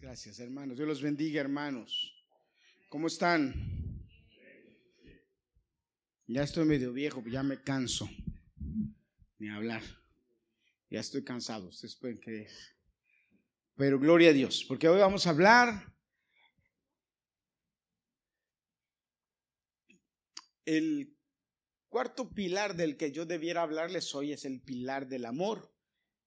Gracias, hermanos. Dios los bendiga hermanos. ¿Cómo están? Ya estoy medio viejo, ya me canso ni hablar. Ya estoy cansado, ustedes pueden creer. Pero gloria a Dios, porque hoy vamos a hablar el cuarto pilar del que yo debiera hablarles hoy es el pilar del amor.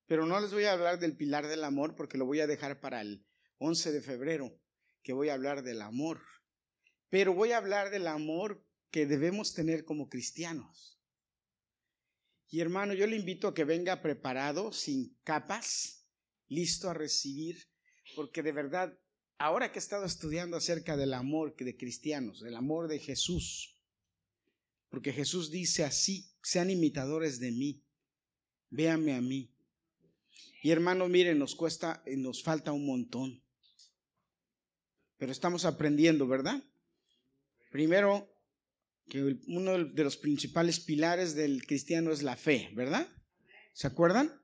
Pero no les voy a hablar del pilar del amor porque lo voy a dejar para el 11 de febrero, que voy a hablar del amor. Pero voy a hablar del amor que debemos tener como cristianos. Y hermano, yo le invito a que venga preparado, sin capas, listo a recibir, porque de verdad, ahora que he estado estudiando acerca del amor de cristianos, del amor de Jesús, porque Jesús dice así, sean imitadores de mí, véanme a mí. Y hermano, miren, nos cuesta, nos falta un montón, pero estamos aprendiendo, ¿verdad? Primero, que uno de los principales pilares del cristiano es la fe, ¿verdad? ¿Se acuerdan?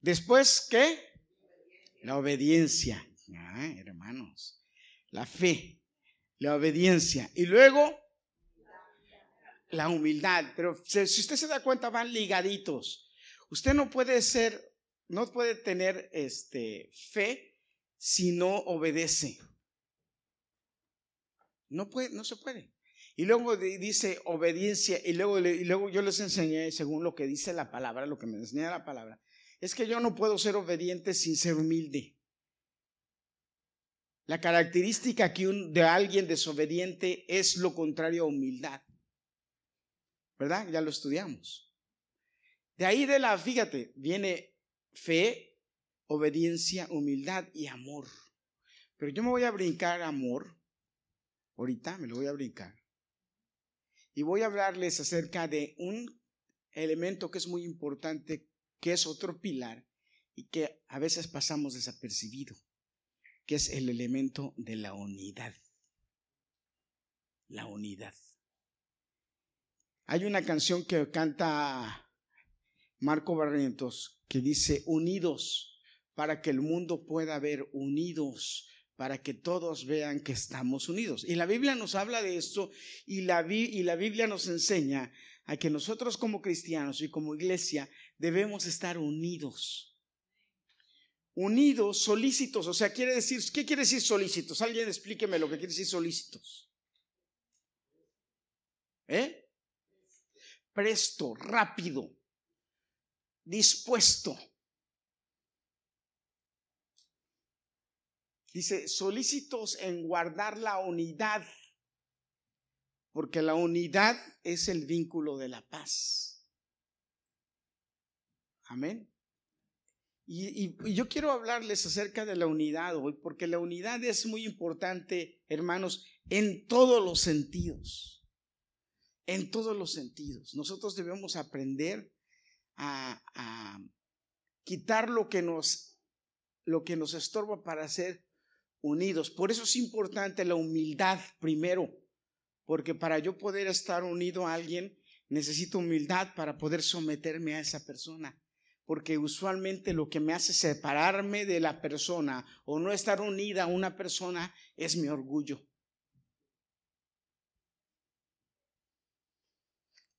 Después, ¿qué? La obediencia. hermanos, la fe, la obediencia. Y luego, la humildad. Pero si usted se da cuenta, van ligaditos. Usted no puede ser, no puede tener este, fe si no obedece. No, puede, no se puede. Y luego dice obediencia, y luego, y luego yo les enseñé, según lo que dice la palabra, lo que me enseña la palabra, es que yo no puedo ser obediente sin ser humilde. La característica que un, de alguien desobediente es lo contrario a humildad. ¿Verdad? Ya lo estudiamos. De ahí de la, fíjate, viene fe, obediencia, humildad y amor. Pero yo me voy a brincar amor. Ahorita me lo voy a brincar y voy a hablarles acerca de un elemento que es muy importante, que es otro pilar y que a veces pasamos desapercibido, que es el elemento de la unidad. La unidad. Hay una canción que canta Marco Barrientos que dice, unidos para que el mundo pueda ver unidos para que todos vean que estamos unidos. Y la Biblia nos habla de esto y la, y la Biblia nos enseña a que nosotros como cristianos y como iglesia debemos estar unidos. Unidos, solícitos, o sea, quiere decir, ¿qué quiere decir solícitos? Alguien explíqueme lo que quiere decir solícitos. ¿Eh? Presto, rápido, dispuesto. Dice, solícitos en guardar la unidad, porque la unidad es el vínculo de la paz. Amén. Y, yo quiero hablarles acerca de la unidad hoy, porque la unidad es muy importante, hermanos, en todos los sentidos. En todos los sentidos. Nosotros debemos aprender a, quitar lo que nos, lo que nos estorba para hacer unidos. Por eso es importante la humildad primero, porque para yo poder estar unido a alguien, necesito humildad para poder someterme a esa persona. Porque usualmente lo que me hace separarme de la persona o no estar unida a una persona es mi orgullo.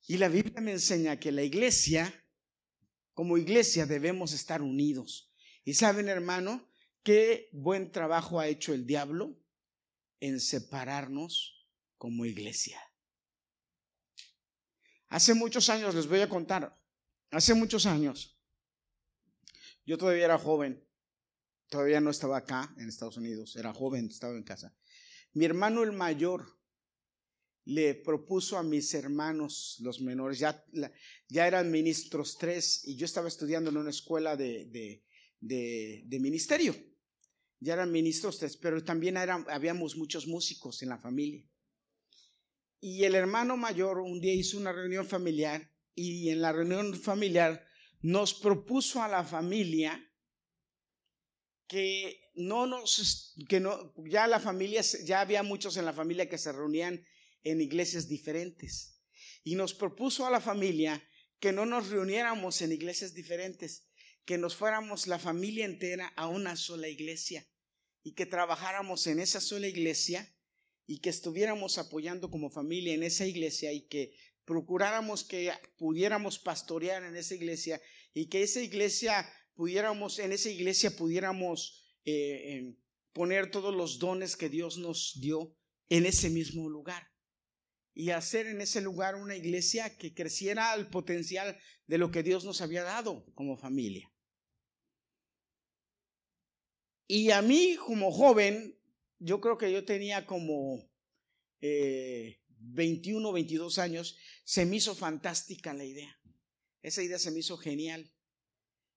Y la Biblia me enseña que la iglesia, como iglesia, debemos estar unidos. Y saben, hermano, Qué buen trabajo ha hecho el diablo en separarnos como iglesia. Hace muchos años, les voy a contar, hace muchos años, yo todavía era joven, todavía no estaba acá en Estados Unidos, era joven, estaba en casa. Mi hermano el mayor le propuso a mis hermanos, los menores, ya, eran ministros tres, y yo estaba estudiando en una escuela de, de, de ministerio ya eran ministros, pero también habíamos muchos músicos en la familia. Y el hermano mayor un día hizo una reunión familiar y en la reunión familiar nos propuso a la familia que no nos, que no, ya la familia, ya había muchos en la familia que se reunían en iglesias diferentes. Y nos propuso a la familia que no nos reuniéramos en iglesias diferentes, que nos fuéramos la familia entera a una sola iglesia y que trabajáramos en esa sola iglesia y que estuviéramos apoyando como familia en esa iglesia y que procuráramos que pudiéramos pastorear en esa iglesia y que esa iglesia pudiéramos, en esa iglesia pudiéramos eh, poner todos los dones que Dios nos dio en ese mismo lugar y hacer en ese lugar una iglesia que creciera al potencial de lo que Dios nos había dado como familia. Y a mí como joven, yo creo que yo tenía como eh, 21, 22 años, se me hizo fantástica la idea. Esa idea se me hizo genial.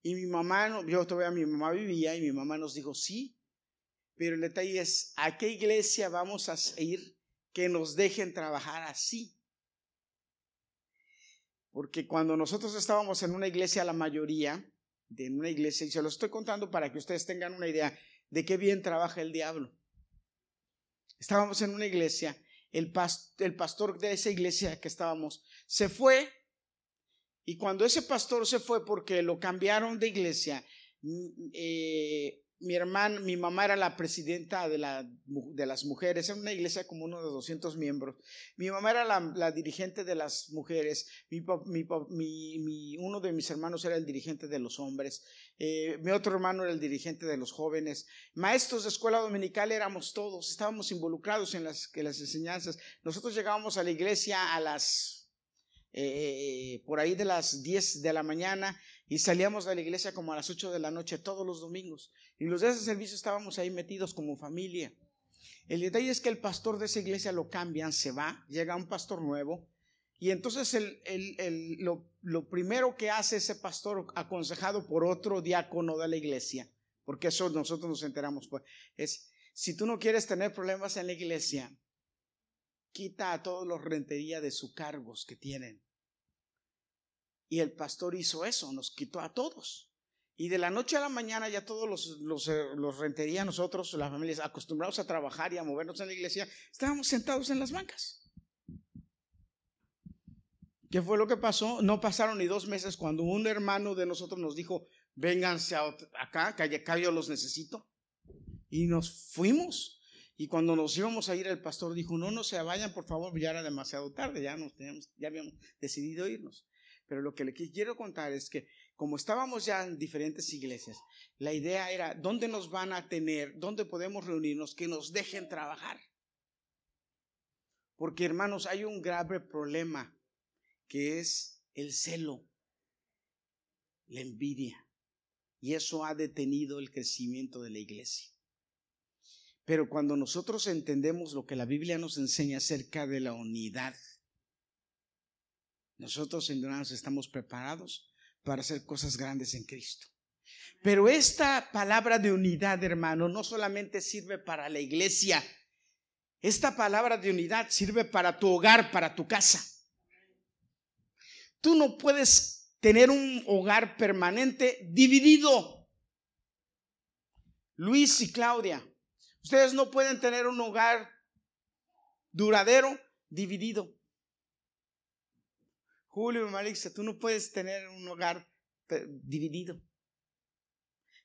Y mi mamá, yo todavía mi mamá vivía y mi mamá nos dijo, sí, pero el detalle es, ¿a qué iglesia vamos a ir que nos dejen trabajar así? Porque cuando nosotros estábamos en una iglesia, la mayoría, de una iglesia, y se lo estoy contando para que ustedes tengan una idea de qué bien trabaja el diablo. Estábamos en una iglesia el, el pastor de esa iglesia que estábamos se fue y cuando ese pastor se fue porque lo cambiaron de iglesia, mm, eh, mi hermana, mi mamá era la presidenta de, la, de las mujeres, en una iglesia como uno de 200 miembros. Mi mamá era la, dirigente de las mujeres, mi, mi, uno de mis hermanos era el dirigente de los hombres, eh, mi otro hermano era el dirigente de los jóvenes. Maestros de escuela dominical éramos todos, estábamos involucrados en las, en las enseñanzas. Nosotros llegábamos a la iglesia a las eh, por ahí de las 10 de la mañana y salíamos de la iglesia como a las 8 de la noche todos los domingos. Y los de ese servicio estábamos ahí metidos como familia. El detalle es que el pastor de esa iglesia lo cambian, se va, llega un pastor nuevo. Y entonces el, el, lo, lo, primero que hace ese pastor, aconsejado por otro diácono de la iglesia, porque eso nosotros nos enteramos, pues, es, si tú no quieres tener problemas en la iglesia, quita a todos los rentería de sus cargos que tienen. Y el pastor hizo eso, nos quitó a todos. Y de la noche a la mañana ya todos los, los, eh, rentería nosotros, las familias, acostumbrados a trabajar y a movernos en la iglesia, estábamos sentados en las bancas. ¿Qué fue lo que pasó? No pasaron ni dos meses cuando un hermano de nosotros nos dijo, vénganse acá, que acá yo los necesito. Y nos fuimos. Y cuando nos íbamos a ir, el pastor dijo, no, no se vayan, por favor, ya era demasiado tarde, ya, nos teníamos, ya habíamos decidido irnos. Pero lo que le quiero contar es que como estábamos ya en diferentes iglesias, la idea era, ¿dónde nos van a tener? ¿Dónde podemos reunirnos? Que nos dejen trabajar. Porque hermanos, hay un grave problema que es el celo, la envidia. Y eso ha detenido el crecimiento de la iglesia. Pero cuando nosotros entendemos lo que la Biblia nos enseña acerca de la unidad, nosotros hermanos estamos preparados para hacer cosas grandes en Cristo. Pero esta palabra de unidad, hermano, no solamente sirve para la iglesia, esta palabra de unidad sirve para tu hogar, para tu casa. Tú no puedes tener un hogar permanente dividido. Luis y Claudia, Ustedes no pueden tener un hogar duradero dividido. Julio y Malixa, tú no puedes tener un hogar dividido.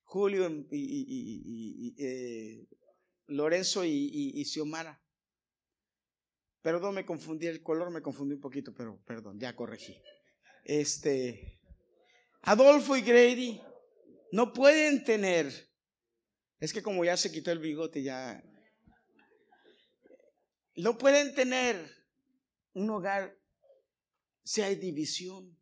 Julio y, eh, Lorenzo y, Xiomara. Perdón, me confundí el color, me confundí un poquito, pero perdón, ya corregí. Este, Adolfo y Grady no pueden tener es que como ya se quitó el bigote, ya... No pueden tener un hogar si hay división.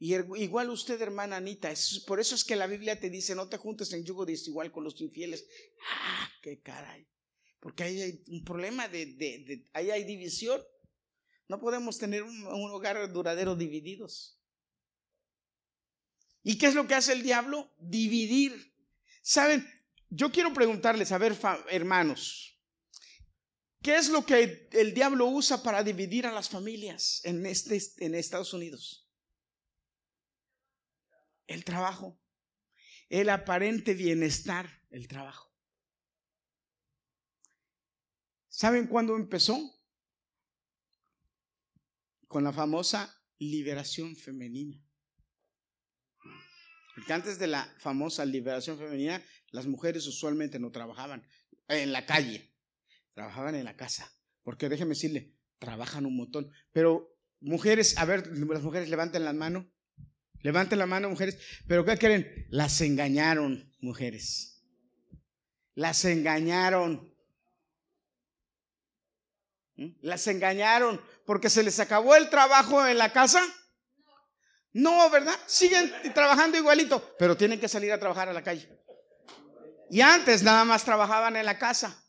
Y igual usted, hermana Anita, por eso es que la Biblia te dice, no te juntes en yugo desigual con los infieles. Ah, qué caray. Porque ahí hay un problema de, ahí hay división. No podemos tener un hogar duradero divididos. ¿Y qué es lo que hace el diablo? Dividir. ¿Saben? Yo quiero preguntarles, a ver, hermanos, ¿qué es lo que el diablo usa para dividir a las familias en, este, en Estados Unidos? El trabajo, el aparente bienestar, el trabajo. ¿Saben cuándo empezó? Con la famosa liberación femenina. Porque antes de la famosa liberación femenina, las mujeres usualmente no trabajaban en la calle, trabajaban en la casa. Porque déjeme decirle, trabajan un montón. Pero mujeres, a ver, las mujeres levanten la mano. Levanten la mano, mujeres. Pero ¿qué quieren? Las engañaron, mujeres. Las engañaron. ¿Mm? Las engañaron porque se les acabó el trabajo en la casa. No, ¿verdad? Siguen trabajando igualito, pero tienen que salir a trabajar a la calle. Y antes nada más trabajaban en la casa.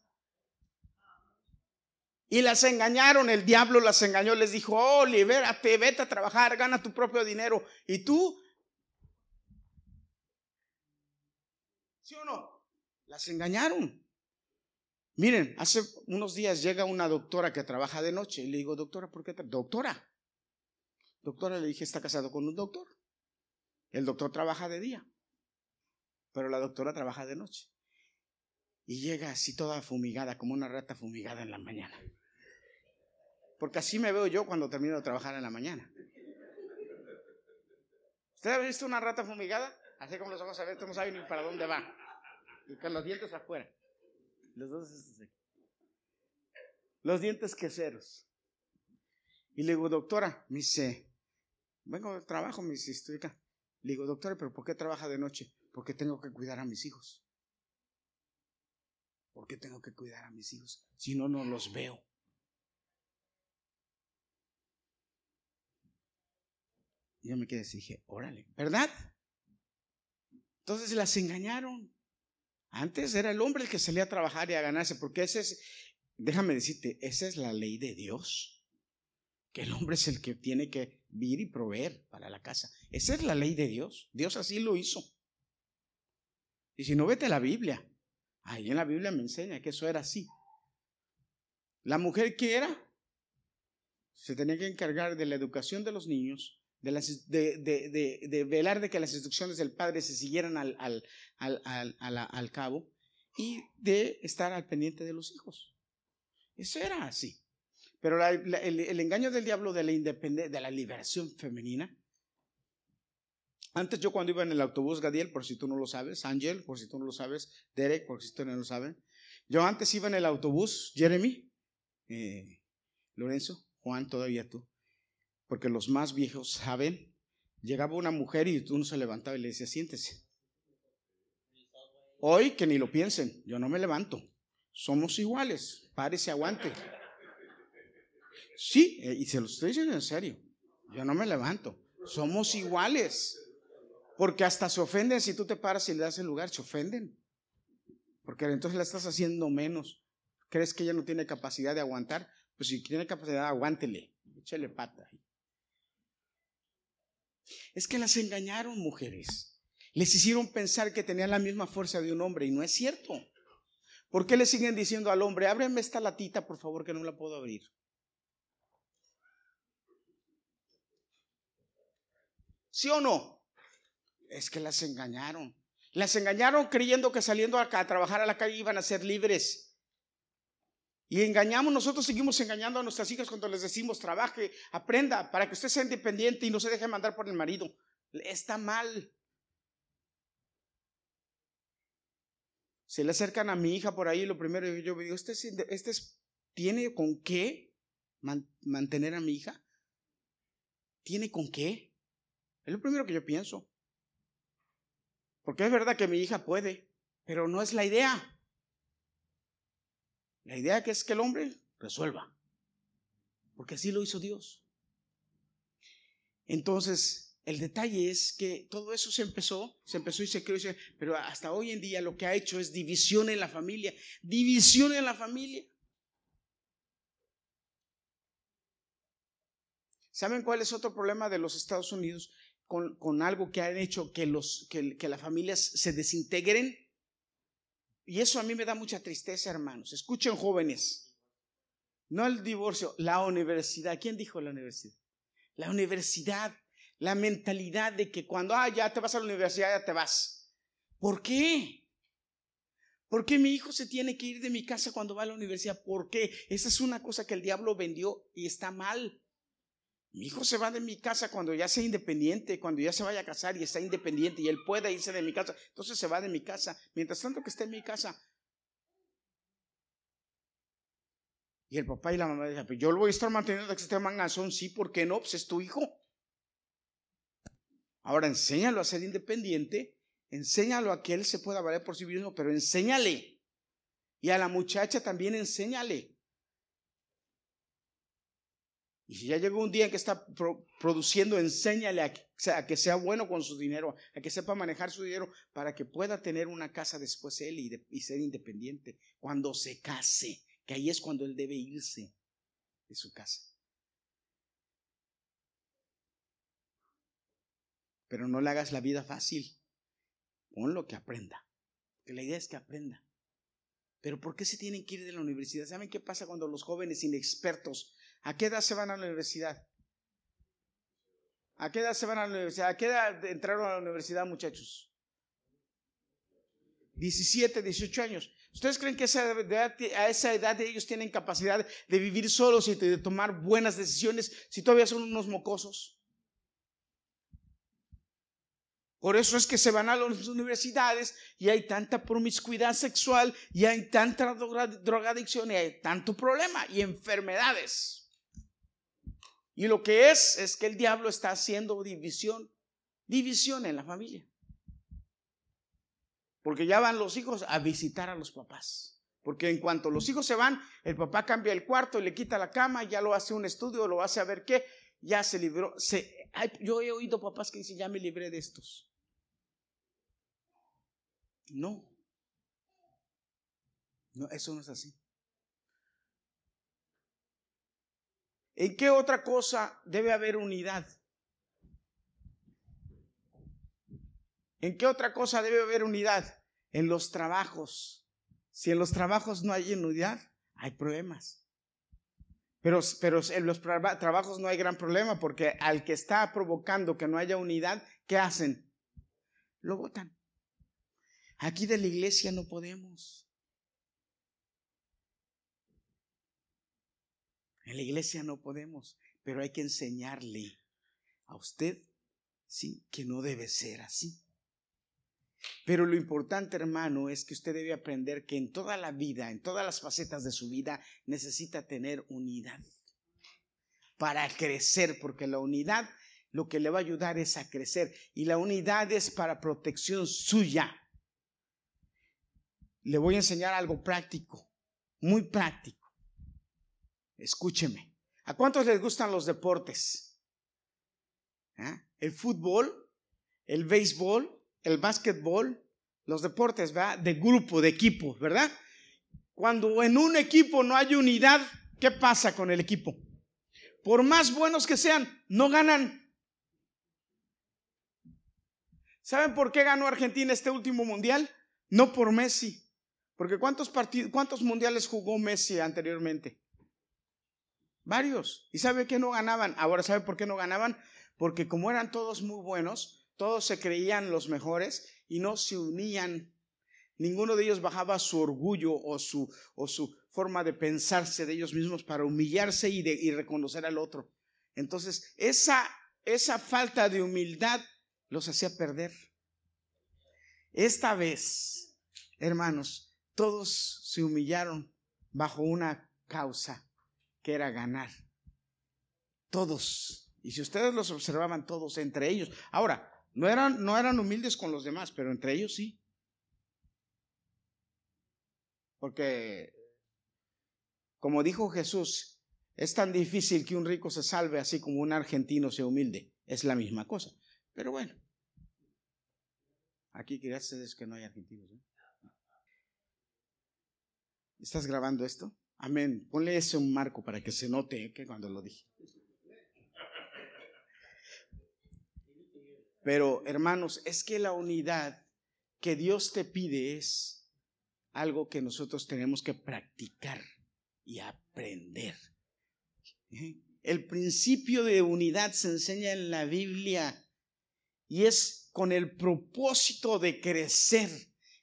Y las engañaron, el diablo las engañó, les dijo, oh, libérate, vete a trabajar, gana tu propio dinero. ¿Y tú? ¿Sí o no? Las engañaron. Miren, hace unos días llega una doctora que trabaja de noche y le digo, doctora, ¿por qué? Doctora, doctora, le dije, está casado con un doctor. El doctor trabaja de día, pero la doctora trabaja de noche. Y llega así toda fumigada, como una rata fumigada en la mañana. Porque así me veo yo cuando termino de trabajar en la mañana. ¿Usted ha visto una rata fumigada? Así como los ojos abiertos, no sabe ni para dónde va. Y con los dientes afuera. Los dos Los dientes queseros. Y le digo, doctora, me dice, vengo de trabajo, me dice, estoy acá. Le digo, doctora, pero ¿por qué trabaja de noche? Porque tengo que cuidar a mis hijos. ¿Por qué tengo que cuidar a mis hijos? Si no, no los veo. Yo me quedé así, dije, órale, ¿verdad? Entonces las engañaron. Antes era el hombre el que salía a trabajar y a ganarse, porque ese es, déjame decirte, esa es la ley de Dios. Que el hombre es el que tiene que vivir y proveer para la casa. Esa es la ley de Dios. Dios así lo hizo. Y si no vete a la Biblia, ahí en la Biblia me enseña que eso era así. La mujer que era, se tenía que encargar de la educación de los niños, de, velar de que las instrucciones del padre se siguieran al, cabo y de estar al pendiente de los hijos. Eso era así. Pero el, engaño del diablo de la de la liberación femenina. Antes yo cuando iba en el autobús, Gadiel, por si tú no lo sabes, Ángel, por si tú no lo sabes, Derek, por si tú no lo sabes. Yo antes iba en el autobús, Jeremy, eh, Lorenzo, Juan, todavía tú porque los más viejos saben, llegaba una mujer y tú no se levantaba y le decía, siéntese. Hoy que ni lo piensen, yo no me levanto. Somos iguales, párese, aguante. Sí, eh, y se lo estoy diciendo en serio. Yo no me levanto. Somos iguales. Porque hasta se ofenden si tú te paras y le das el lugar, se ofenden. Porque entonces la estás haciendo menos. ¿Crees que ella no tiene capacidad de aguantar? Pues si tiene capacidad, aguántele, échale pata. Es que las engañaron mujeres. Les hicieron pensar que tenían la misma fuerza de un hombre y no es cierto. ¿Por qué le siguen diciendo al hombre, ábreme esta latita, por favor, que no la puedo abrir? ¿Sí o no? Es que las engañaron. Las engañaron creyendo que saliendo acá a trabajar a la calle iban a ser libres. Y engañamos, nosotros seguimos engañando a nuestras hijas cuando les decimos, trabaje, aprenda, para que usted sea independiente y no se deje mandar por el marido. Está mal. Se le acercan a mi hija por ahí, lo primero que yo digo, ¿este, este tiene con qué mantener a mi hija? ¿Tiene con qué? Es lo primero que yo pienso. Porque es verdad que mi hija puede, pero no es la idea. La idea es que el hombre resuelva, porque así lo hizo Dios. Entonces, el detalle es que todo eso se empezó, se empezó y se creó, pero hasta hoy en día lo que ha hecho es división en la familia, división en la familia. ¿Saben cuál es otro problema de los Estados Unidos con, algo que han hecho que las familias se desintegren? Y eso a mí me da mucha tristeza, hermanos. Escuchen, jóvenes. No el divorcio, la universidad. ¿Quién dijo la universidad? La universidad, la mentalidad de que cuando, ah, ya te vas a la universidad, ya te vas. ¿Por qué? ¿Por qué mi hijo se tiene que ir de mi casa cuando va a la universidad? ¿Por qué? Esa es una cosa que el diablo vendió y está mal. Mi hijo se va de mi casa cuando ya sea independiente, cuando ya se vaya a casar y está independiente y él pueda irse de mi casa. Entonces se va de mi casa. Mientras tanto que esté en mi casa. Y el papá y la mamá dicen, pues yo lo voy a estar manteniendo que esté manganzón. Sí, ¿por qué no? Pues es tu hijo. Ahora enséñalo a ser independiente. Enséñalo a que él se pueda valer por sí mismo, pero enséñale. Y a la muchacha también enséñale. Y si ya llegó un día en que está produciendo, enséñale a que, sea, bueno con su dinero, a que sepa manejar su dinero para que pueda tener una casa después él y, ser independiente. Cuando se case, que ahí es cuando él debe irse de su casa. Pero no le hagas la vida fácil. Ponlo que aprenda. Que la idea es que aprenda. Pero ¿por qué se tienen que ir de la universidad? ¿Saben qué pasa cuando los jóvenes inexpertos ¿A qué edad se van a la universidad? ¿A qué edad se van a la universidad? ¿A qué edad entraron a la universidad, muchachos? 17, 18 años. ¿Ustedes creen que a esa edad ellos tienen capacidad de vivir solos y de tomar buenas decisiones si todavía son unos mocosos? Por eso es que se van a las universidades y hay tanta promiscuidad sexual y hay tanta drogadicción y hay tanto problema y enfermedades. Y lo que es, es que el diablo está haciendo división, división en la familia. Porque ya van los hijos a visitar a los papás. Porque en cuanto los hijos se van, el papá cambia el cuarto y le quita la cama, ya lo hace un estudio, lo hace a ver qué, ya se libró. Yo he oído papás que dicen, ya me libré de estos. No. No, eso no es así. ¿En qué otra cosa debe haber unidad? ¿En qué otra cosa debe haber unidad? En los trabajos. Si en los trabajos no hay unidad, hay problemas. Pero, pero en los trabajos no hay gran problema porque al que está provocando que no haya unidad, ¿qué hacen? Lo votan. Aquí de la iglesia no podemos. En la iglesia no podemos, pero hay que enseñarle a usted, sí, que no debe ser así. Pero lo importante, hermano, es que usted debe aprender que en toda la vida, en todas las facetas de su vida, necesita tener unidad para crecer, porque la unidad lo que le va a ayudar es a crecer y la unidad es para protección suya. Le voy a enseñar algo práctico, muy práctico. Escúcheme. ¿A cuántos les gustan los deportes? ¿Ah? El fútbol, el béisbol, el básquetbol, los deportes, ¿verdad? De grupo, de equipo, ¿verdad? Cuando en un equipo no hay unidad, ¿qué pasa con el equipo? Por más buenos que sean, no ganan. ¿Saben por qué ganó Argentina este último mundial? No por Messi. Porque ¿cuántos, partidos, cuántos mundiales jugó Messi anteriormente? Varios. ¿Y sabe qué no ganaban? Ahora, ¿sabe por qué no ganaban? Porque como eran todos muy buenos, todos se creían los mejores y no se unían. Ninguno de ellos bajaba su orgullo o su, o su forma de pensarse de ellos mismos para humillarse y, y reconocer al otro. Entonces, esa, esa falta de humildad los hacía perder. Esta vez, hermanos, todos se humillaron bajo una causa que era ganar. Todos. Y si ustedes los observaban todos entre ellos. Ahora, no eran, no eran humildes con los demás, pero entre ellos sí. Porque, como dijo Jesús, es tan difícil que un rico se salve así como un argentino sea humilde. Es la misma cosa. Pero bueno, aquí gracias que no hay argentinos. ¿eh? ¿Estás grabando esto? Amén. Ponle ese un marco para que se note que cuando lo dije. Pero hermanos, es que la unidad que Dios te pide es algo que nosotros tenemos que practicar y aprender. ¿Eh? El principio de unidad se enseña en la Biblia y es con el propósito de crecer,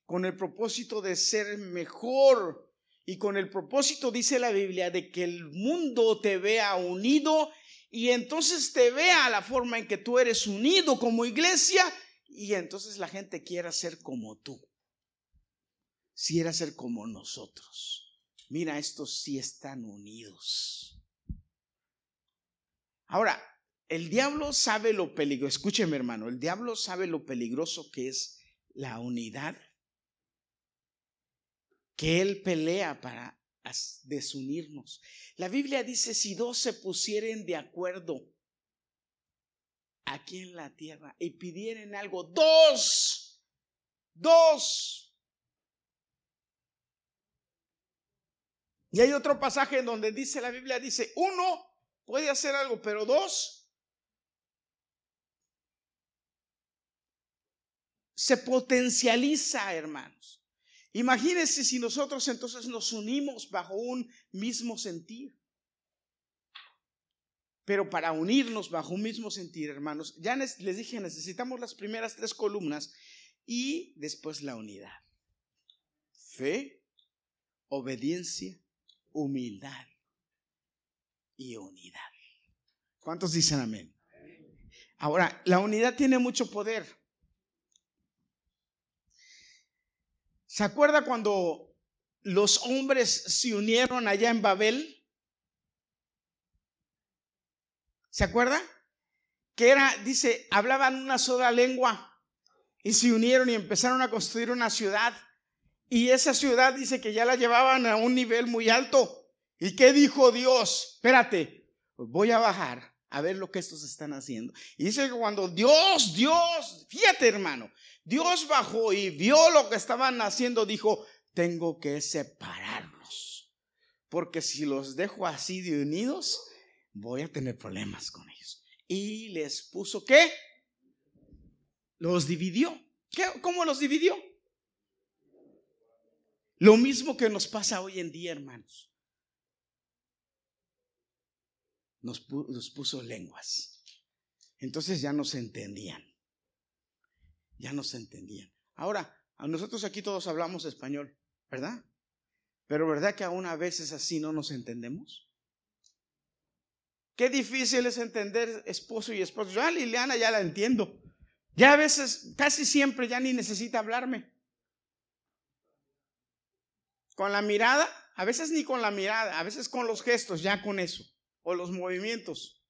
con el propósito de ser mejor, y con el propósito, dice la Biblia, de que el mundo te vea unido y entonces te vea la forma en que tú eres unido como iglesia y entonces la gente quiera ser como tú. Quiera ser como nosotros. Mira, estos sí están unidos. Ahora, el diablo sabe lo peligroso, escúcheme hermano, el diablo sabe lo peligroso que es la unidad, que él pelea para desunirnos. La Biblia dice, si dos se pusieren de acuerdo aquí en la tierra y pidieren algo, dos, dos. Y hay otro pasaje en donde dice la Biblia, dice, uno puede hacer algo, pero dos se potencializa, hermanos. Imagínense si nosotros entonces nos unimos bajo un mismo sentir. Pero para unirnos bajo un mismo sentir, hermanos, ya les dije, necesitamos las primeras tres columnas y después la unidad. Fe, obediencia, humildad y unidad. ¿Cuántos dicen amén? Ahora, la unidad tiene mucho poder. ¿Se acuerda cuando los hombres se unieron allá en Babel? ¿Se acuerda? Que era, dice, hablaban una sola lengua y se unieron y empezaron a construir una ciudad. Y esa ciudad dice que ya la llevaban a un nivel muy alto. ¿Y qué dijo Dios? Espérate, voy a bajar a ver lo que estos están haciendo. Y dice que cuando Dios, Dios, fíjate hermano, Dios bajó y vio lo que estaban haciendo, dijo, tengo que separarlos. Porque si los dejo así de unidos, voy a tener problemas con ellos. Y les puso qué? Los dividió. ¿Qué? ¿Cómo los dividió? Lo mismo que nos pasa hoy en día, hermanos. Nos, nos puso lenguas. Entonces ya no se entendían ya no se entendían. Ahora, a nosotros aquí todos hablamos español, ¿verdad? Pero ¿verdad que aún a veces así no nos entendemos? Qué difícil es entender esposo y esposo. Yo a Liliana ya la entiendo. Ya a veces, casi siempre ya ni necesita hablarme. Con la mirada, a veces ni con la mirada, a veces con los gestos, ya con eso, o los movimientos.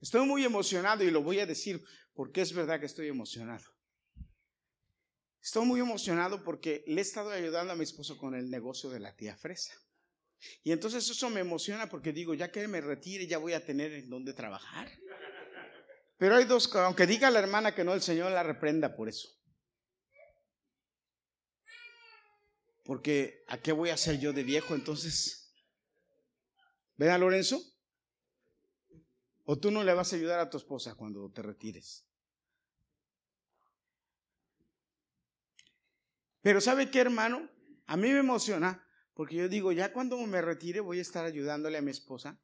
Estoy muy emocionado y lo voy a decir porque es verdad que estoy emocionado. Estoy muy emocionado porque le he estado ayudando a mi esposo con el negocio de la tía Fresa. Y entonces eso me emociona porque digo, ya que me retire, ya voy a tener en dónde trabajar. Pero hay dos, aunque diga la hermana que no, el Señor la reprenda por eso. Porque ¿a qué voy a hacer yo de viejo entonces? ¿Ven a Lorenzo? ¿O tú no le vas a ayudar a tu esposa cuando te retires? Pero ¿sabe qué, hermano? A mí me emociona porque yo digo, ya cuando me retire voy a estar ayudándole a mi esposa.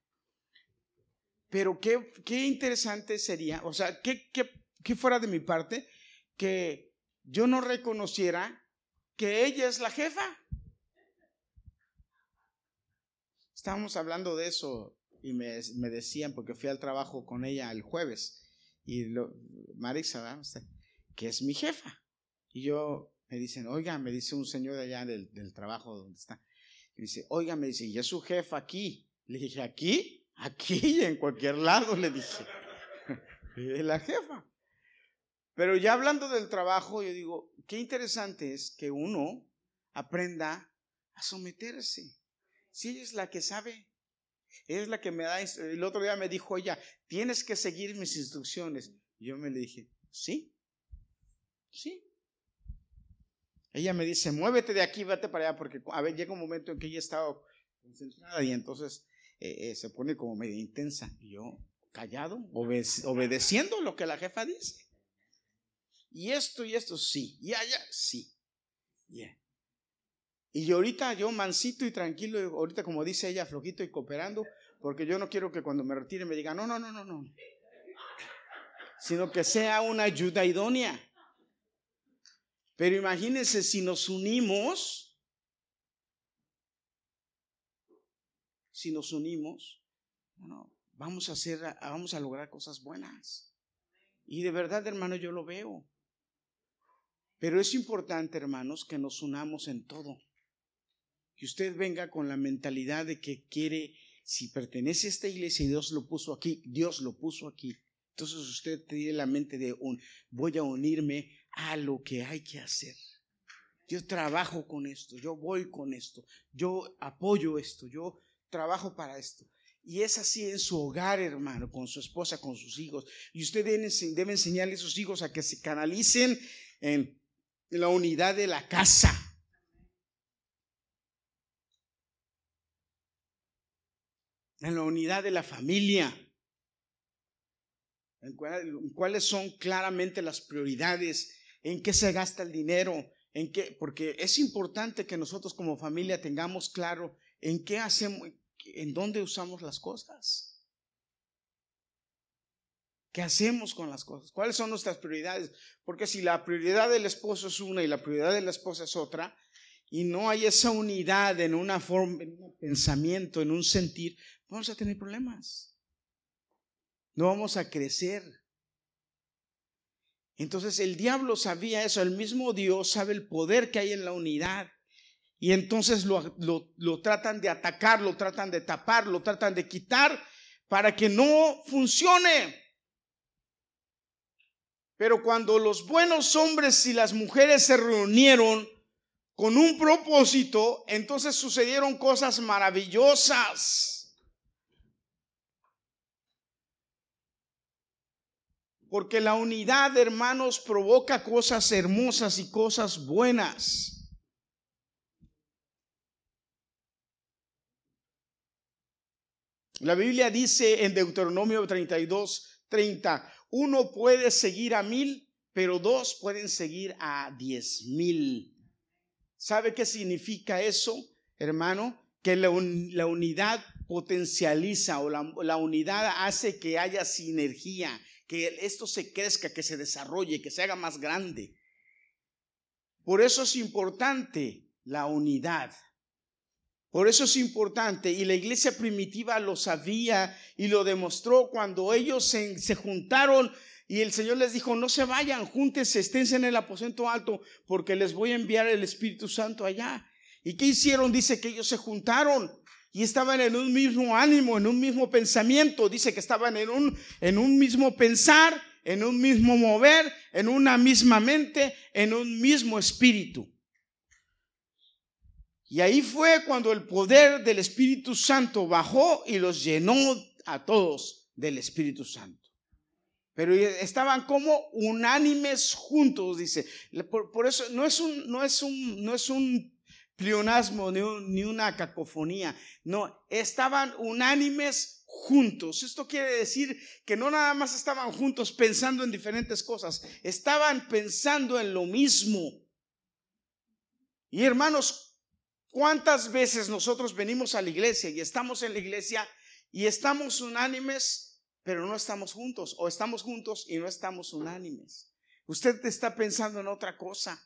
Pero qué, qué interesante sería, o sea, qué, qué, qué fuera de mi parte que yo no reconociera que ella es la jefa. Estábamos hablando de eso y me, decían, porque fui al trabajo con ella el jueves, y lo, Marisa, que es mi jefa. Y yo me dicen, oiga, me dice un señor allá del, del trabajo donde está, y dice, oiga, me dice, y es su jefa aquí. Le dije, ¿aquí? Aquí, en cualquier lado, le dije. la jefa. Pero ya hablando del trabajo, yo digo, qué interesante es que uno aprenda a someterse. Si ella es la que sabe es la que me da, el otro día me dijo ella, tienes que seguir mis instrucciones. yo me le dije, sí, sí. Ella me dice, muévete de aquí, vete para allá, porque a ver, llega un momento en que ella estaba concentrada y entonces eh, eh, se pone como medio intensa. Y yo, callado, obedeciendo lo que la jefa dice. Y esto y esto, sí. Y allá, sí. Yeah. Y ahorita yo mansito y tranquilo, ahorita como dice ella, flojito y cooperando, porque yo no quiero que cuando me retire me diga, no, no, no, no, no. Sino que sea una ayuda idónea. Pero imagínense si nos unimos, si nos unimos, vamos a hacer, vamos a lograr cosas buenas. Y de verdad, hermano, yo lo veo. Pero es importante, hermanos, que nos unamos en todo. Que usted venga con la mentalidad de que quiere, si pertenece a esta iglesia y Dios lo puso aquí, Dios lo puso aquí. Entonces usted tiene la mente de un, voy a unirme a lo que hay que hacer. Yo trabajo con esto, yo voy con esto, yo apoyo esto, yo trabajo para esto. Y es así en su hogar, hermano, con su esposa, con sus hijos. Y usted debe, enseñarle a sus hijos a que se canalicen en la unidad de la casa. En la unidad de la familia. En, cuáles son claramente las prioridades, en qué se gasta el dinero, en qué, porque es importante que nosotros como familia tengamos claro en qué hacemos, en dónde usamos las cosas. ¿Qué hacemos con las cosas? ¿Cuáles son nuestras prioridades? Porque si la prioridad del esposo es una y la prioridad de la esposa es otra, y no hay esa unidad en una forma, en un pensamiento, en un sentir, vamos a tener problemas. No vamos a crecer. Entonces el diablo sabía eso, el mismo Dios sabe el poder que hay en la unidad. Y entonces lo, lo, tratan de atacar, lo tratan de tapar, lo tratan de quitar para que no funcione. Pero cuando los buenos hombres y las mujeres se reunieron con un propósito, entonces sucedieron cosas maravillosas. Porque la unidad, hermanos, provoca cosas hermosas y cosas buenas. La Biblia dice en Deuteronomio 32, 30, uno puede seguir a mil, pero dos pueden seguir a diez mil. ¿Sabe qué significa eso, hermano? Que la, unidad potencializa o la, unidad hace que haya sinergia, que esto se crezca, que se desarrolle, que se haga más grande. Por eso es importante la unidad. Por eso es importante y la iglesia primitiva lo sabía y lo demostró cuando ellos se, juntaron y el Señor les dijo, no se vayan, júntense, esténse en el aposento alto porque les voy a enviar el Espíritu Santo allá. ¿Y qué hicieron? Dice que ellos se juntaron y estaban en un mismo ánimo, en un mismo pensamiento. Dice que estaban en un, en un mismo pensar, en un mismo mover, en una misma mente, en un mismo espíritu. Y ahí fue cuando el poder del Espíritu Santo bajó y los llenó a todos del Espíritu Santo. Pero estaban como unánimes juntos, dice. Por, eso no es un, no es un, no es un pleonasmo ni, ni una cacofonía. No, estaban unánimes juntos. Esto quiere decir que no nada más estaban juntos pensando en diferentes cosas, estaban pensando en lo mismo. Y hermanos, ¿Cuántas veces nosotros venimos a la iglesia y estamos en la iglesia y estamos unánimes, pero no estamos juntos? O estamos juntos y no estamos unánimes. Usted está pensando en otra cosa.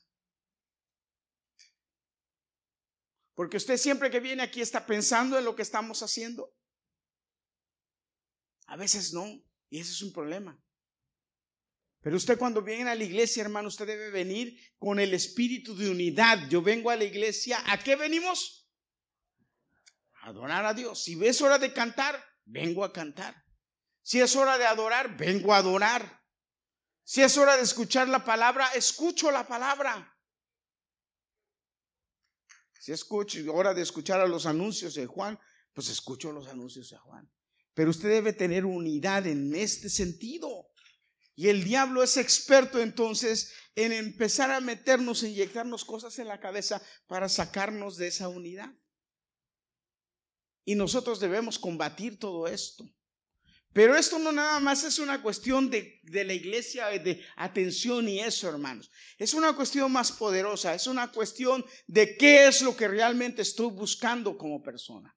Porque usted siempre que viene aquí está pensando en lo que estamos haciendo. A veces no, y ese es un problema. Pero usted cuando viene a la iglesia, hermano, usted debe venir con el espíritu de unidad. Yo vengo a la iglesia, ¿a qué venimos? A adorar a Dios. Si es hora de cantar, vengo a cantar. Si es hora de adorar, vengo a adorar. Si es hora de escuchar la palabra, escucho la palabra. Si es hora de escuchar a los anuncios de Juan, pues escucho los anuncios de Juan. Pero usted debe tener unidad en este sentido. Y el diablo es experto entonces en empezar a meternos, inyectarnos cosas en la cabeza para sacarnos de esa unidad. Y nosotros debemos combatir todo esto. Pero esto no nada más es una cuestión de, de, la iglesia, de atención y eso, hermanos. Es una cuestión más poderosa, es una cuestión de qué es lo que realmente estoy buscando como persona.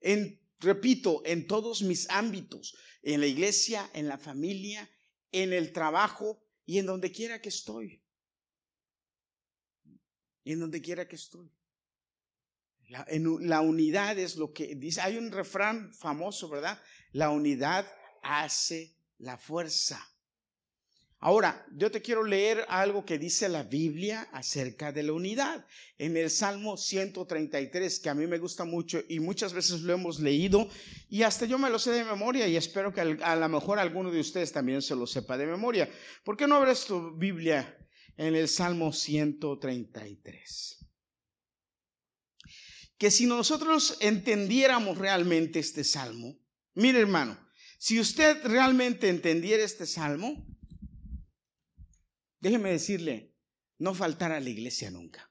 En, repito, en todos mis ámbitos, en la iglesia, en la familia, en el trabajo y en donde quiera que estoy. En donde quiera que estoy. La, unidad es lo que dice, hay un refrán famoso, ¿verdad? La unidad hace la fuerza. Ahora, yo te quiero leer algo que dice la Biblia acerca de la unidad. En el Salmo 133, que a mí me gusta mucho y muchas veces lo hemos leído y hasta yo me lo sé de memoria y espero que a lo mejor alguno de ustedes también se lo sepa de memoria. ¿Por qué no abres tu Biblia en el Salmo 133? Que si nosotros entendiéramos realmente este Salmo, mire hermano, si usted realmente entendiera este Salmo, Déjeme decirle, no faltar a la iglesia nunca.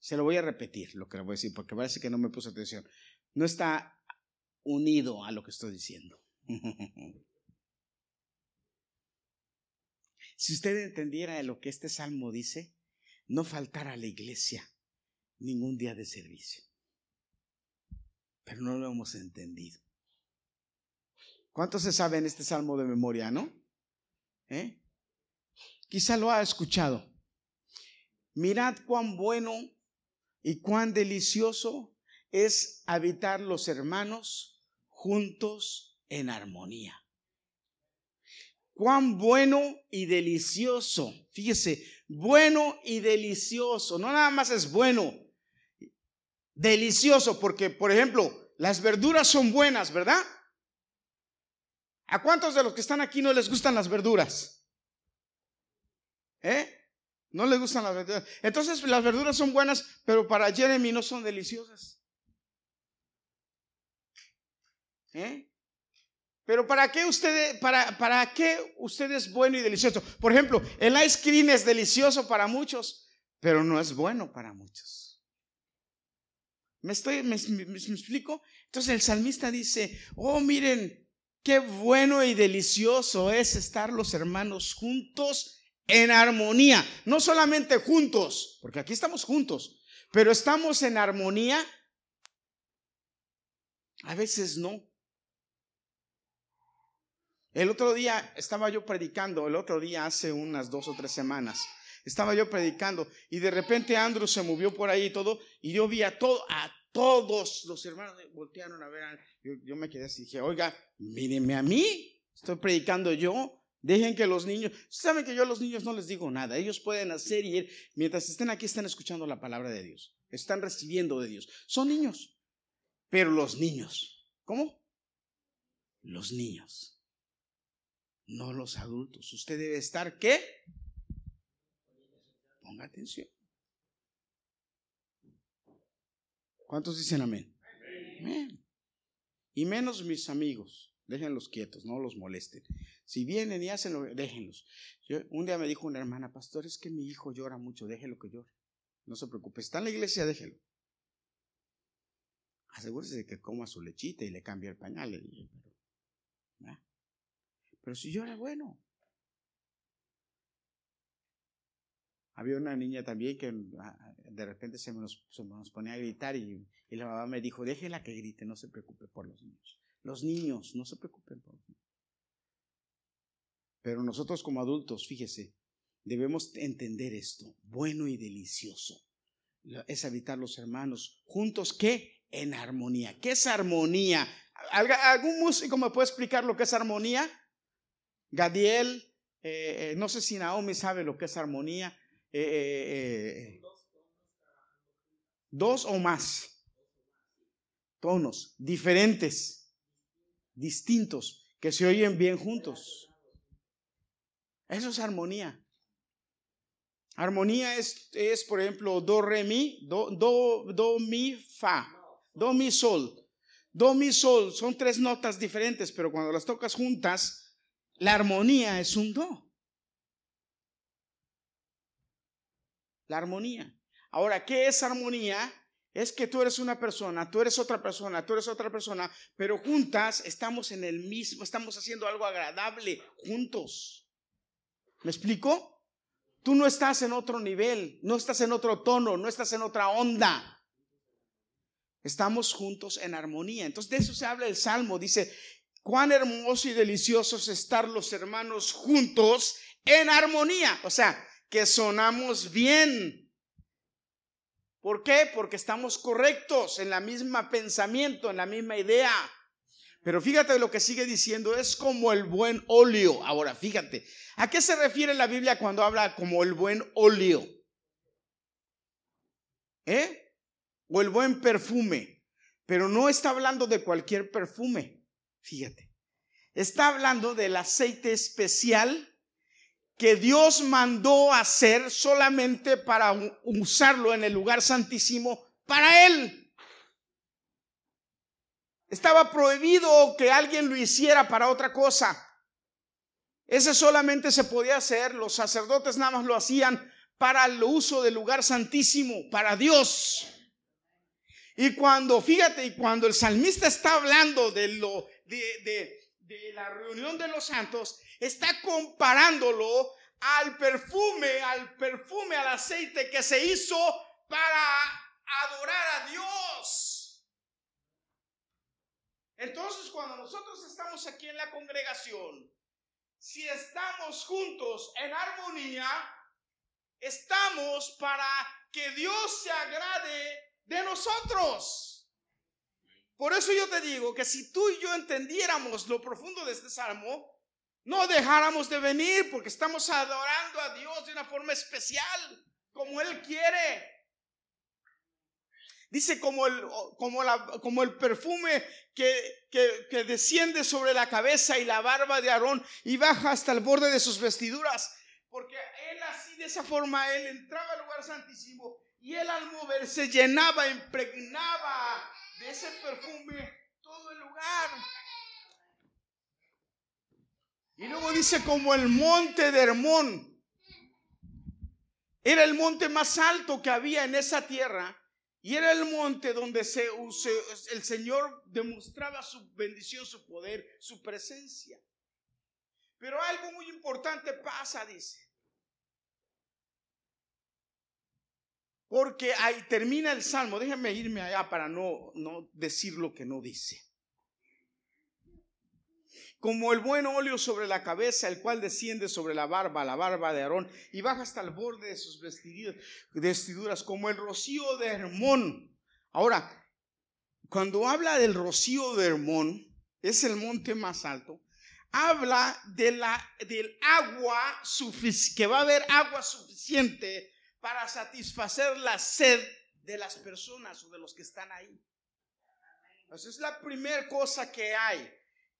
Se lo voy a repetir lo que le voy a decir porque parece que no me puso atención. No está unido a lo que estoy diciendo. si usted entendiera lo que este salmo dice, no faltar a la iglesia ningún día de servicio. Pero no lo hemos entendido. ¿Cuántos se saben este salmo de memoria, no? ¿Eh? Quizá lo ha escuchado. Mirad cuán bueno y cuán delicioso es habitar los hermanos juntos en armonía. Cuán bueno y delicioso. Fíjese, bueno y delicioso. No nada más es bueno, delicioso, porque, por ejemplo, las verduras son buenas, ¿verdad? ¿A cuántos de los que están aquí no les gustan las verduras? ¿Eh? No les gustan las verduras. Entonces las verduras son buenas, pero para Jeremy no son deliciosas. ¿Eh? Pero ¿para qué usted, para, para qué usted es bueno y delicioso? Por ejemplo, el ice cream es delicioso para muchos, pero no es bueno para muchos. ¿Me, estoy, me explico? Entonces el salmista dice, oh miren, Qué bueno y delicioso es estar los hermanos juntos en armonía. No solamente juntos, porque aquí estamos juntos, pero estamos en armonía. A veces no. El otro día estaba yo predicando, el otro día hace unas dos o tres semanas, estaba yo predicando y de repente Andrew se movió por ahí y todo y yo vi a, todo, a todos los hermanos voltearon a ver. Yo, me quedé así y dije, oiga, mírenme a mí. Estoy predicando yo. Dejen que los niños, saben que yo a los niños no les digo nada. Ellos pueden hacer y ir. Mientras estén aquí, están escuchando la palabra de Dios. Están recibiendo de Dios. Son niños. Pero los niños, ¿cómo? Los niños. No los adultos. Usted debe estar, ¿qué? Ponga atención. ¿Cuántos dicen amén? Y menos mis amigos. Déjenlos quietos, no los molesten. Si vienen y hacen lo déjenlos. un día me dijo una hermana, pastor, es que mi hijo llora mucho, déjelo que llore. No se preocupe, está en la iglesia, déjelo. Asegúrese de que coma su lechita y le cambie el pañal. Pero, si llora, bueno. Había una niña también que ah, de repente se nos, ponía a gritar y, la mamá me dijo, déjela que grite, no se preocupe por los niños. Los niños, no se preocupen por los niños. Pero nosotros como adultos, fíjese, debemos entender esto, bueno y delicioso. Es habitar los hermanos juntos, ¿qué? En armonía. ¿Qué es armonía? ¿Algún músico me puede explicar lo que es armonía? Gadiel, eh, eh, no sé si Naomi sabe lo que es armonía. Eh, dos o más tonos diferentes, distintos, que se oyen bien juntos. Eso es armonía. Armonía es, es por ejemplo, do, re, mi, do, do, do, mi, fa, do, mi, sol. Do, mi, sol son tres notas diferentes, pero cuando las tocas juntas, la armonía es un do. La armonía. Ahora, ¿qué es armonía? Es que tú eres una persona, tú eres otra persona, tú eres otra persona, pero juntas estamos en el mismo, estamos haciendo algo agradable juntos. ¿Me explico? Tú no estás en otro nivel, no estás en otro tono, no estás en otra onda. Estamos juntos en armonía. Entonces de eso se habla el Salmo. Dice, cuán hermoso y delicioso es estar los hermanos juntos en armonía. O sea, que sonamos bien. ¿Por qué? Porque estamos correctos en la misma pensamiento, en la misma idea. Pero fíjate lo que sigue diciendo, es como el buen óleo. Ahora, fíjate, ¿a qué se refiere la Biblia cuando habla como el buen óleo? ¿Eh? O el buen perfume. Pero no está hablando de cualquier perfume. Fíjate. Está hablando del aceite especial que Dios mandó hacer solamente para usarlo en el lugar santísimo para Él. Estaba prohibido que alguien lo hiciera para otra cosa. Ese solamente se podía hacer, los sacerdotes nada más lo hacían para el uso del lugar santísimo, para Dios. Y cuando, fíjate, y cuando el salmista está hablando de, lo, de, la reunión de los santos, está comparándolo al perfume, al perfume, al aceite que se hizo para adorar a Dios. Entonces, cuando nosotros estamos aquí en la congregación, si estamos juntos en armonía, estamos para que Dios se agrade de nosotros. Por eso yo te digo que si tú y yo entendiéramos lo profundo de este salmo, no dejáramos de venir porque estamos adorando a Dios de una forma especial, como Él quiere. Dice como el, como la, como el perfume que, que, que, desciende sobre la cabeza y la barba de Aarón y baja hasta el borde de sus vestiduras. Porque él así, de esa forma, él entraba al lugar santísimo y él al moverse llenaba, impregnaba de ese perfume todo el lugar. Y luego dice como el monte de Hermón. Era el monte más alto que había en esa tierra y era el monte donde se, el Señor demostraba su bendición, su poder, su presencia. Pero algo muy importante pasa, dice. Porque ahí termina el salmo. Déjenme irme allá para no, no decir lo que no dice como el buen óleo sobre la cabeza, el cual desciende sobre la barba, la barba de Aarón, y baja hasta el borde de sus vestiduras, como el rocío de Hermón. Ahora, cuando habla del rocío de Hermón, es el monte más alto, habla de la, del agua, que va a haber agua suficiente para satisfacer la sed de las personas o de los que están ahí. Esa es la primera cosa que hay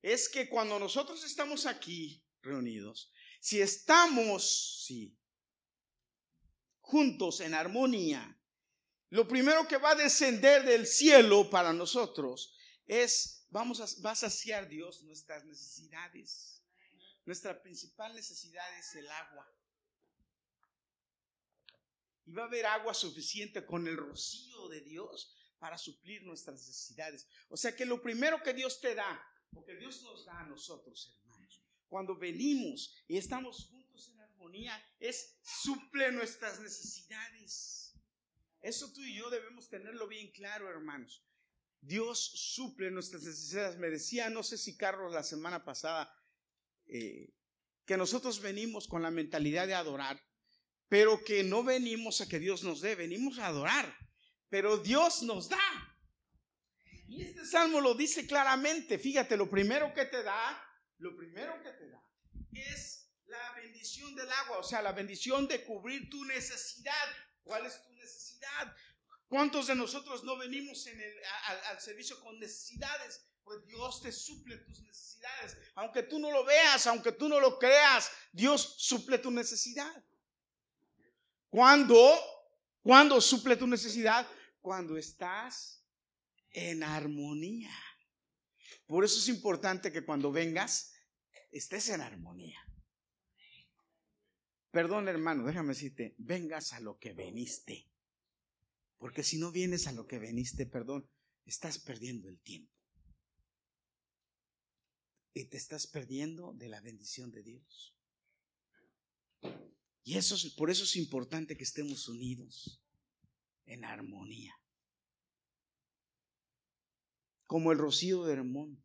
es que cuando nosotros estamos aquí reunidos, si estamos, juntos en armonía, lo primero que va a descender del cielo para nosotros es, vamos a, va a saciar Dios nuestras necesidades. Nuestra principal necesidad es el agua. Y va a haber agua suficiente con el rocío de Dios para suplir nuestras necesidades. O sea que lo primero que Dios te da porque Dios nos da a nosotros, hermanos. Cuando venimos y estamos juntos en armonía, es suple nuestras necesidades. Eso tú y yo debemos tenerlo bien claro, hermanos. Dios suple nuestras necesidades. Me decía, no sé si Carlos la semana pasada, eh, que nosotros venimos con la mentalidad de adorar, pero que no venimos a que Dios nos dé, venimos a adorar, pero Dios nos da. Y este salmo lo dice claramente. Fíjate, lo primero que te da, lo primero que te da es la bendición del agua, o sea, la bendición de cubrir tu necesidad. ¿Cuál es tu necesidad? ¿Cuántos de nosotros no venimos en el, al, servicio con necesidades? Pues Dios te suple tus necesidades. Aunque tú no lo veas, aunque tú no lo creas, Dios suple tu necesidad. ¿Cuándo? ¿Cuándo suple tu necesidad? Cuando estás en armonía. Por eso es importante que cuando vengas estés en armonía. Perdón, hermano, déjame decirte, vengas a lo que veniste. Porque si no vienes a lo que veniste, perdón, estás perdiendo el tiempo. Y te estás perdiendo de la bendición de Dios. Y eso por eso es importante que estemos unidos en armonía como el rocío de Hermón.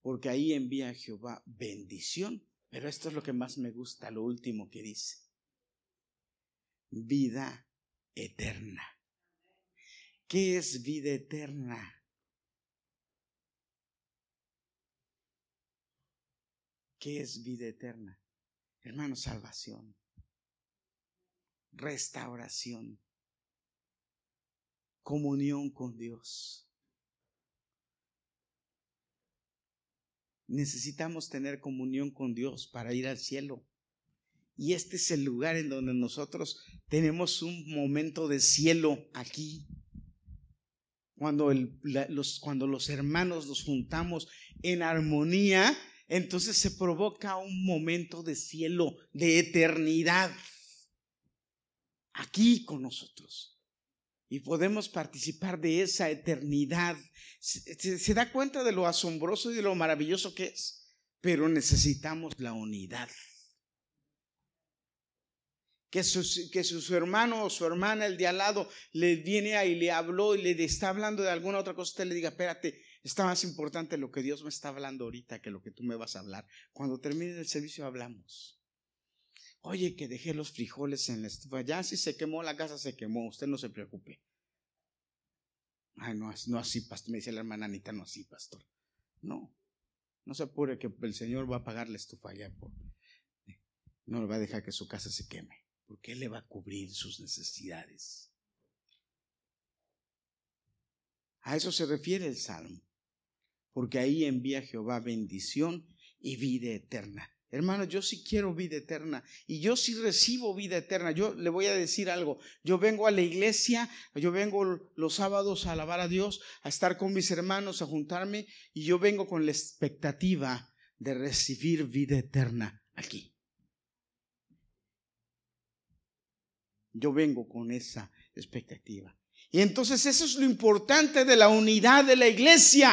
Porque ahí envía Jehová bendición. Pero esto es lo que más me gusta, lo último que dice. vida eterna. ¿Qué es vida eterna? ¿Qué es vida eterna? Hermano, salvación, restauración, comunión con Dios. Necesitamos tener comunión con Dios para ir al cielo. Y este es el lugar en donde nosotros tenemos un momento de cielo aquí. Cuando, los, cuando los hermanos nos juntamos en armonía, entonces se provoca un momento de cielo, de eternidad, aquí con nosotros. Y podemos participar de esa eternidad. Se, da cuenta de lo asombroso y de lo maravilloso que es, pero necesitamos la unidad. Que su, que su, hermano o su hermana, el de al lado, le viene ahí le habló y le está hablando de alguna otra cosa, usted le diga, espérate, Está más importante lo que Dios me está hablando ahorita que lo que tú me vas a hablar. Cuando termine el servicio hablamos. Oye, que dejé los frijoles en la estufa. Ya si se quemó la casa, se quemó. Usted no se preocupe. Ay, no, no así, pastor. Me dice la hermana Anita, no así, pastor. No, no se apure que el Señor va a pagar la estufa ya. No le va a dejar que su casa se queme. Porque Él le va a cubrir sus necesidades. A eso se refiere el Salmo porque ahí envía Jehová bendición y vida eterna. Hermano, yo sí quiero vida eterna y yo sí recibo vida eterna. Yo le voy a decir algo. Yo vengo a la iglesia, yo vengo los sábados a alabar a Dios, a estar con mis hermanos, a juntarme y yo vengo con la expectativa de recibir vida eterna aquí. Yo vengo con esa expectativa. Y entonces eso es lo importante de la unidad de la iglesia.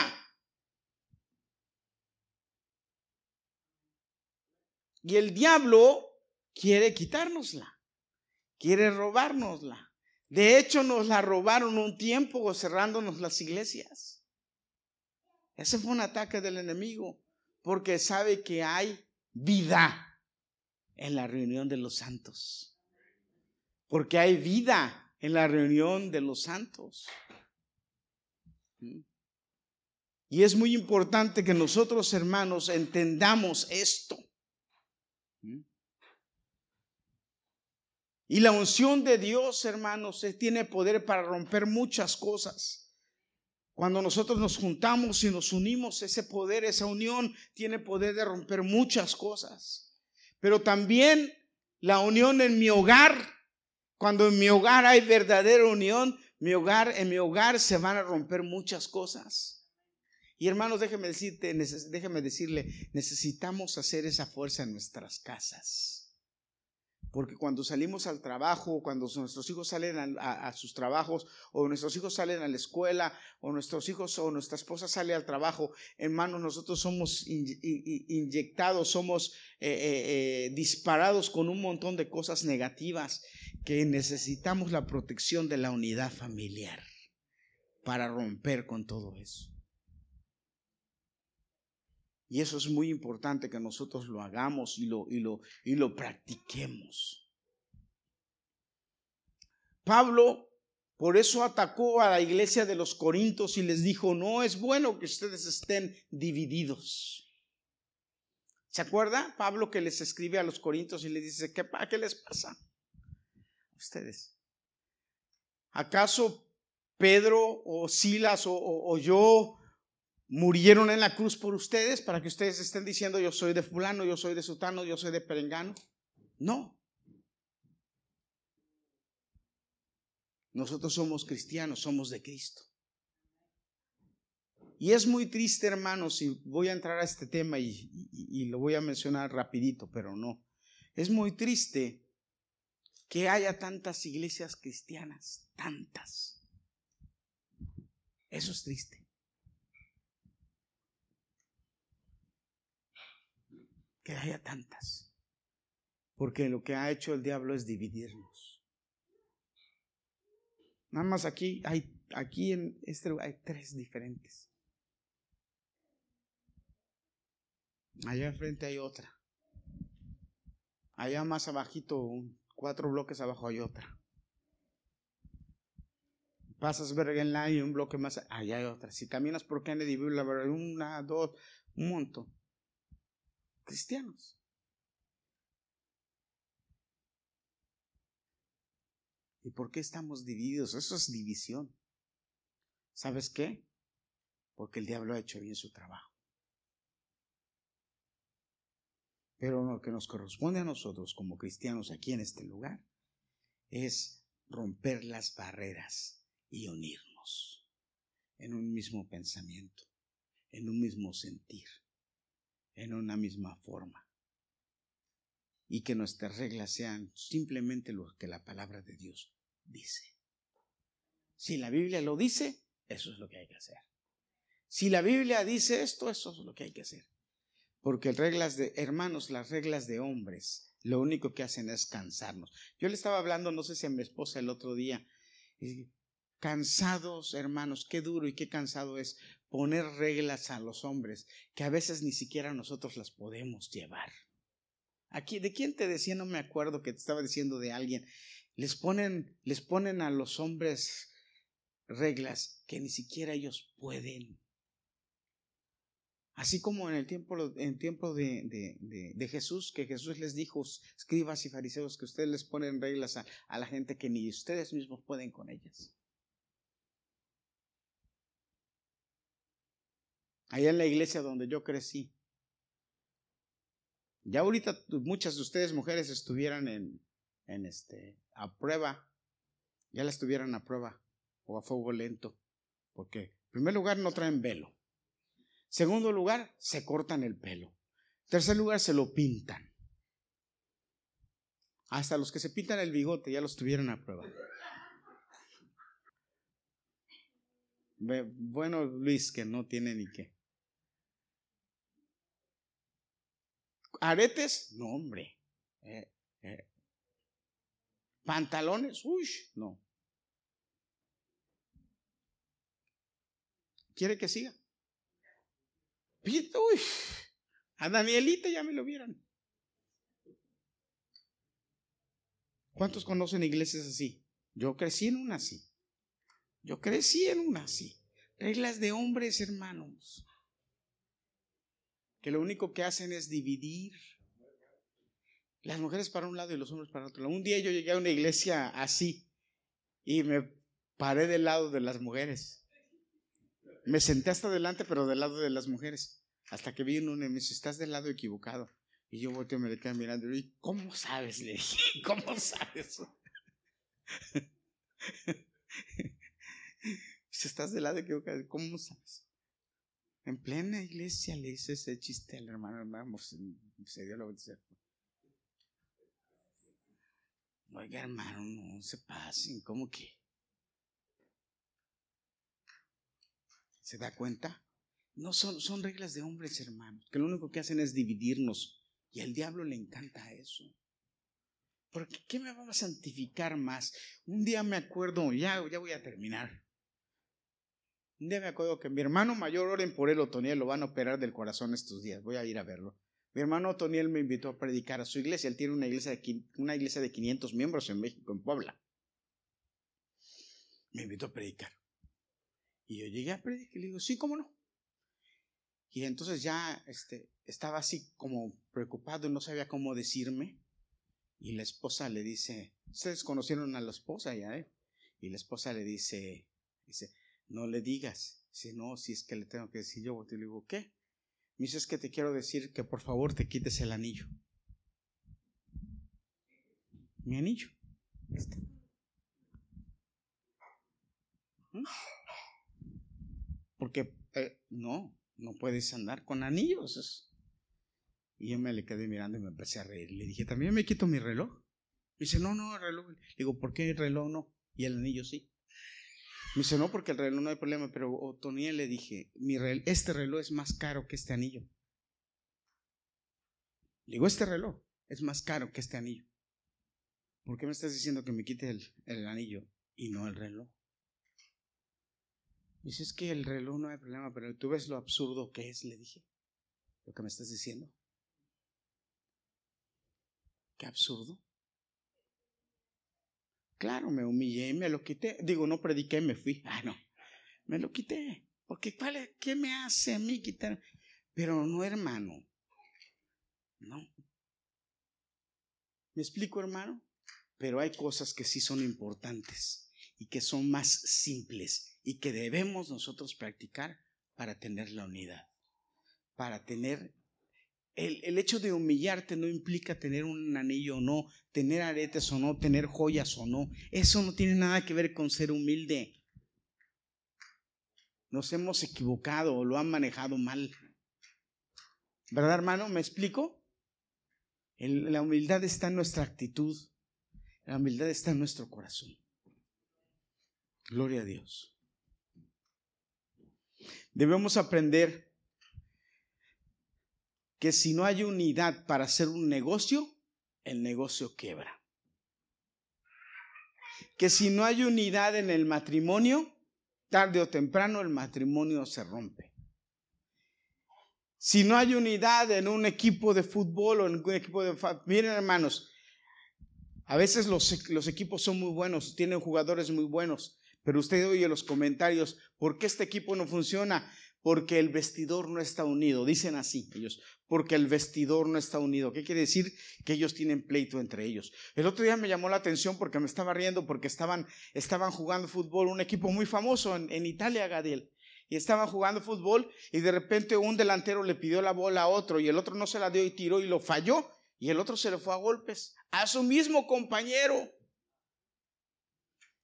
Y el diablo quiere quitárnosla, quiere robárnosla. De hecho, nos la robaron un tiempo cerrándonos las iglesias. Ese fue un ataque del enemigo, porque sabe que hay vida en la reunión de los santos. Porque hay vida en la reunión de los santos. Y es muy importante que nosotros, hermanos, entendamos esto. Y la unción de Dios, hermanos, tiene poder para romper muchas cosas. Cuando nosotros nos juntamos y nos unimos, ese poder, esa unión, tiene poder de romper muchas cosas. Pero también la unión en mi hogar, cuando en mi hogar hay verdadera unión, mi hogar, en mi hogar se van a romper muchas cosas. Y hermanos, déjeme decirte, déjeme decirle, necesitamos hacer esa fuerza en nuestras casas. Porque cuando salimos al trabajo, cuando nuestros hijos salen a, sus trabajos, o nuestros hijos salen a la escuela, o nuestros hijos o nuestra esposa sale al trabajo, hermanos, nosotros somos inyectados, somos eh, eh, eh, disparados con un montón de cosas negativas que necesitamos la protección de la unidad familiar para romper con todo eso. Y eso es muy importante que nosotros lo hagamos y lo, y lo, y lo practiquemos. Pablo por eso atacó a la iglesia de los Corintios y les dijo, no es bueno que ustedes estén divididos. ¿Se acuerda? Pablo que les escribe a los Corintios y les dice, ¿qué, qué les pasa? Ustedes. ¿Acaso Pedro o Silas o yo murieron en la cruz por ustedes para que ustedes estén diciendo yo soy de fulano, yo soy de sutano, yo soy de perengano. No. Nosotros somos cristianos, somos de Cristo. Y es muy triste, hermanos, y voy a entrar a este tema y, y lo voy a mencionar rapidito, pero no. Es muy triste que haya tantas iglesias cristianas, tantas. Eso es triste. Que haya tantas. Porque lo que ha hecho el diablo es dividirnos. Nada más aquí hay, aquí en este lugar hay tres diferentes. Allá enfrente hay otra. Allá más abajito cuatro bloques abajo hay otra. Pasas Bergen Line y un bloque más, allá hay otra. Si caminas por Kennedy, hay una, dos, un montón. Cristianos. ¿Y por qué estamos divididos? Eso es división. ¿Sabes qué? Porque el diablo ha hecho bien su trabajo. Pero lo que nos corresponde a nosotros como cristianos aquí en este lugar es romper las barreras y unirnos en un mismo pensamiento, en un mismo sentir, en una misma forma. Y que nuestras reglas sean simplemente lo que la palabra de Dios dice. Si la Biblia lo dice, eso es lo que hay que hacer. Si la Biblia dice esto, eso es lo que hay que hacer. Porque reglas de, hermanos, las reglas de hombres, lo único que hacen es cansarnos. Yo le estaba hablando, no sé si a mi esposa el otro día, cansados, hermanos, qué duro y qué cansado es poner reglas a los hombres que a veces ni siquiera nosotros las podemos llevar. Aquí, ¿de quién te decía? No me acuerdo que te estaba diciendo de alguien. Les ponen, les ponen a los hombres reglas que ni siquiera ellos pueden. Así como en el tiempo, en tiempo de, de, Jesús, que Jesús les dijo, escribas y fariseos, que ustedes les ponen reglas a la gente que ni ustedes mismos pueden con ellas. Allá en la iglesia donde yo crecí. Ya ahorita muchas de ustedes mujeres estuvieran en, en este, a prueba, ya la estuvieran a prueba o a fuego lento, porque en primer lugar no traen velo. Segundo lugar, se cortan el pelo. Tercer lugar, se lo pintan. Hasta los que se pintan el bigote ya los tuvieron a prueba. Bueno, Luis, que no tiene ni qué. Aretes, no, hombre. Eh, eh. Pantalones, uy, no. ¿Quiere que siga? Uy, a Danielita ya me lo vieron. ¿Cuántos conocen iglesias así? Yo crecí en una así. Yo crecí en una así. Reglas de hombres, hermanos. Que lo único que hacen es dividir. Las mujeres para un lado y los hombres para otro Un día yo llegué a una iglesia así y me paré del lado de las mujeres. Me senté hasta adelante, pero del lado de las mujeres. Hasta que vi uno y me dice, estás del lado equivocado. Y yo volteo y me le quedé mirando. Y ¿cómo sabes? Le dije, ¿cómo sabes? si estás del lado equivocado, ¿cómo sabes? En plena iglesia le hice ese chiste al hermano, hermano, se dio la bendición. Oiga, hermano, no se pasen, ¿cómo que? ¿Se da cuenta? No son, son reglas de hombres, hermanos, que lo único que hacen es dividirnos. Y al diablo le encanta eso. Porque ¿qué me va a santificar más? Un día me acuerdo, ya, ya voy a terminar. Un día me acuerdo que mi hermano mayor, oren por él, Otoniel, lo van a operar del corazón estos días. Voy a ir a verlo. Mi hermano Otoniel me invitó a predicar a su iglesia. Él tiene una iglesia de, una iglesia de 500 miembros en México, en Puebla. Me invitó a predicar. Y yo llegué a predicar y le digo, sí, cómo no. Y entonces ya este, estaba así como preocupado y no sabía cómo decirme. Y la esposa le dice, ustedes conocieron a la esposa ya, ¿eh? Y la esposa le dice, dice, no le digas, si no, si es que le tengo que decir yo, te digo, ¿qué? Me dice, es que te quiero decir que por favor te quites el anillo. Mi anillo. Este. Porque eh, no, no puedes andar con anillos. Y yo me le quedé mirando y me empecé a reír. Le dije, ¿también me quito mi reloj? Me dice, no, no, el reloj. Le digo, ¿por qué el reloj no? Y el anillo sí. Me dice, no, porque el reloj no hay problema, pero Otoniel le dije, mi este reloj es más caro que este anillo. Le digo, este reloj es más caro que este anillo. ¿Por qué me estás diciendo que me quite el, el anillo y no el reloj? Dice, es que el reloj no hay problema, pero tú ves lo absurdo que es, le dije. Lo que me estás diciendo. Qué absurdo. Claro, me humillé, me lo quité. Digo, no prediqué, me fui. Ah, no. Me lo quité. Porque ¿cuál ¿qué me hace a mí quitar? Pero no, hermano. No. ¿Me explico, hermano? Pero hay cosas que sí son importantes y que son más simples y que debemos nosotros practicar para tener la unidad, para tener el, hecho de humillarte no implica tener un anillo o no, tener aretes o no, tener joyas o no. Eso no tiene nada que ver con ser humilde. Nos hemos equivocado o lo han manejado mal. ¿Verdad, hermano? ¿Me explico? la humildad está en nuestra actitud. La humildad está en nuestro corazón. Gloria a Dios. Debemos aprender que si no hay unidad para hacer un negocio, el negocio quiebra. Que si no hay unidad en el matrimonio, tarde o temprano el matrimonio se rompe. Si no hay unidad en un equipo de fútbol o en un equipo de... Miren hermanos, a veces los, los equipos son muy buenos, tienen jugadores muy buenos, pero usted oye los comentarios, ¿por qué este equipo no funciona? Porque el vestidor no está unido. Dicen así ellos, porque el vestidor no está unido. ¿Qué quiere decir? Que ellos tienen pleito entre ellos. El otro día me llamó la atención porque me estaba riendo porque estaban, estaban jugando fútbol, un equipo muy famoso en, en Italia, Gadiel. Y estaban jugando fútbol y de repente un delantero le pidió la bola a otro y el otro no se la dio y tiró y lo falló y el otro se le fue a golpes a su mismo compañero.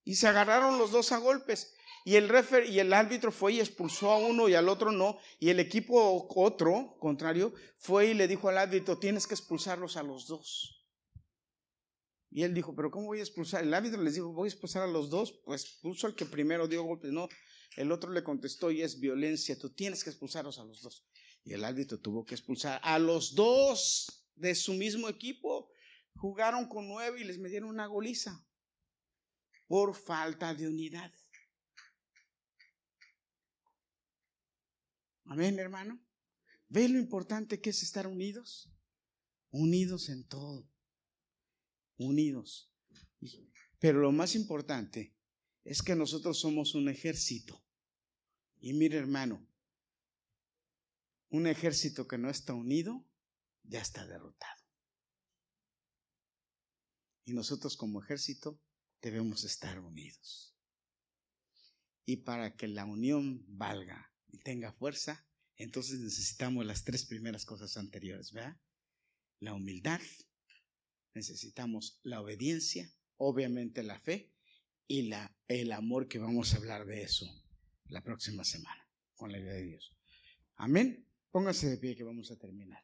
Y se agarraron los dos a golpes. Y el y el árbitro fue y expulsó a uno y al otro no. Y el equipo otro, contrario, fue y le dijo al árbitro, tienes que expulsarlos a los dos. Y él dijo, pero ¿cómo voy a expulsar? El árbitro les dijo, voy a expulsar a los dos. Pues puso al que primero dio golpes. No, el otro le contestó y es violencia. Tú tienes que expulsarlos a los dos. Y el árbitro tuvo que expulsar a los dos de su mismo equipo. Jugaron con nueve y les metieron una goliza por falta de unidad. Amén, hermano. ¿Ve lo importante que es estar unidos? Unidos en todo. Unidos. Pero lo más importante es que nosotros somos un ejército. Y mire, hermano, un ejército que no está unido ya está derrotado. Y nosotros como ejército debemos estar unidos. Y para que la unión valga y tenga fuerza, entonces necesitamos las tres primeras cosas anteriores, ¿verdad? La humildad, necesitamos la obediencia, obviamente la fe y la, el amor que vamos a hablar de eso la próxima semana con la ayuda de Dios. Amén. Póngase de pie que vamos a terminar.